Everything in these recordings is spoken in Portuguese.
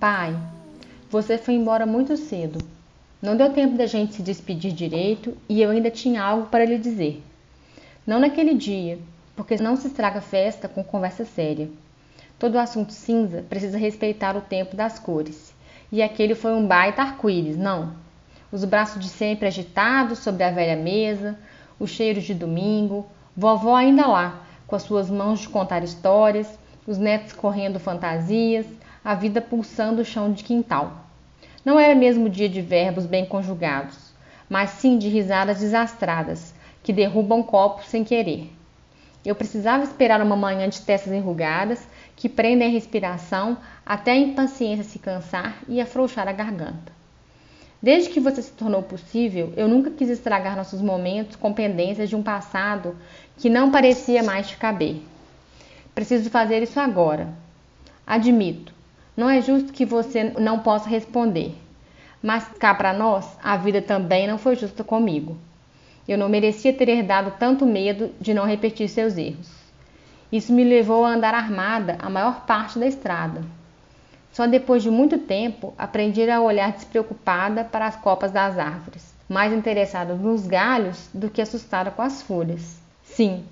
Pai, você foi embora muito cedo. Não deu tempo da gente se despedir direito e eu ainda tinha algo para lhe dizer. Não naquele dia, porque não se estraga festa com conversa séria. Todo assunto cinza precisa respeitar o tempo das cores. E aquele foi um baita arco-íris, não? Os braços de sempre agitados sobre a velha mesa, o cheiro de domingo, vovó ainda lá, com as suas mãos de contar histórias, os netos correndo fantasias, a vida pulsando o chão de quintal. Não era mesmo dia de verbos bem conjugados, mas sim de risadas desastradas, que derrubam copos sem querer. Eu precisava esperar uma manhã de testas enrugadas que prendem a respiração até a impaciência se cansar e afrouxar a garganta. Desde que você se tornou possível, eu nunca quis estragar nossos momentos com pendências de um passado que não parecia mais te caber. Preciso fazer isso agora. Admito, não é justo que você não possa responder. Mas cá para nós, a vida também não foi justa comigo. Eu não merecia ter herdado tanto medo de não repetir seus erros. Isso me levou a andar armada a maior parte da estrada. Só depois de muito tempo aprendi a olhar despreocupada para as copas das árvores, mais interessada nos galhos do que assustada com as folhas. Sim,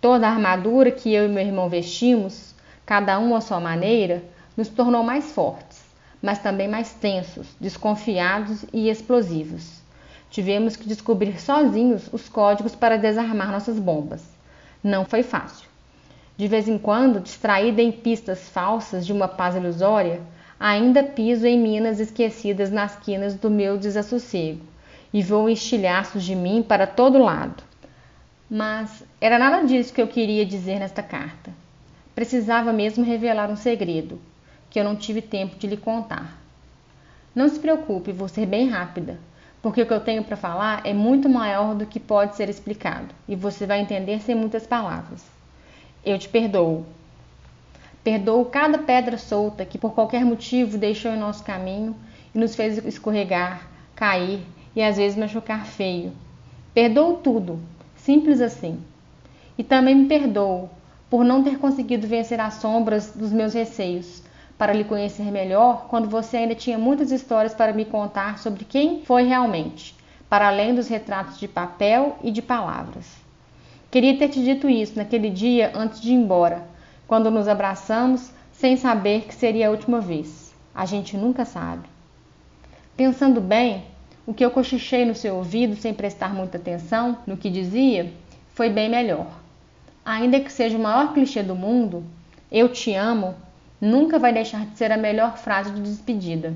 toda a armadura que eu e meu irmão vestimos, cada um à sua maneira, nos tornou mais fortes, mas também mais tensos, desconfiados e explosivos. Tivemos que descobrir sozinhos os códigos para desarmar nossas bombas. Não foi fácil. De vez em quando, distraída em pistas falsas de uma paz ilusória, ainda piso em minas esquecidas nas quinas do meu desassossego e vou estilhaços de mim para todo lado. Mas era nada disso que eu queria dizer nesta carta. Precisava mesmo revelar um segredo, que eu não tive tempo de lhe contar. Não se preocupe, vou ser bem rápida, porque o que eu tenho para falar é muito maior do que pode ser explicado e você vai entender sem muitas palavras. Eu te perdoo. Perdoo cada pedra solta que por qualquer motivo deixou em nosso caminho e nos fez escorregar, cair e às vezes machucar feio. Perdoo tudo, simples assim. E também me perdoo por não ter conseguido vencer as sombras dos meus receios, para lhe conhecer melhor quando você ainda tinha muitas histórias para me contar sobre quem foi realmente, para além dos retratos de papel e de palavras. Queria ter te dito isso naquele dia antes de ir embora, quando nos abraçamos sem saber que seria a última vez. A gente nunca sabe. Pensando bem, o que eu cochichei no seu ouvido sem prestar muita atenção no que dizia foi bem melhor. Ainda que seja o maior clichê do mundo, eu te amo nunca vai deixar de ser a melhor frase de despedida.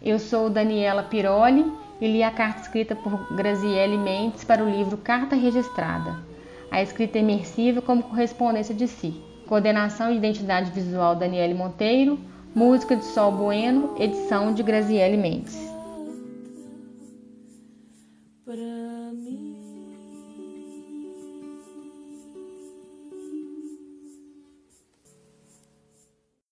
Eu sou Daniela Piroli e li a carta escrita por Graziele Mendes para o livro Carta Registrada. A escrita imersiva como correspondência de si. Coordenação e identidade visual Daniele Monteiro Música de Sol Bueno, edição de Graziele Mendes.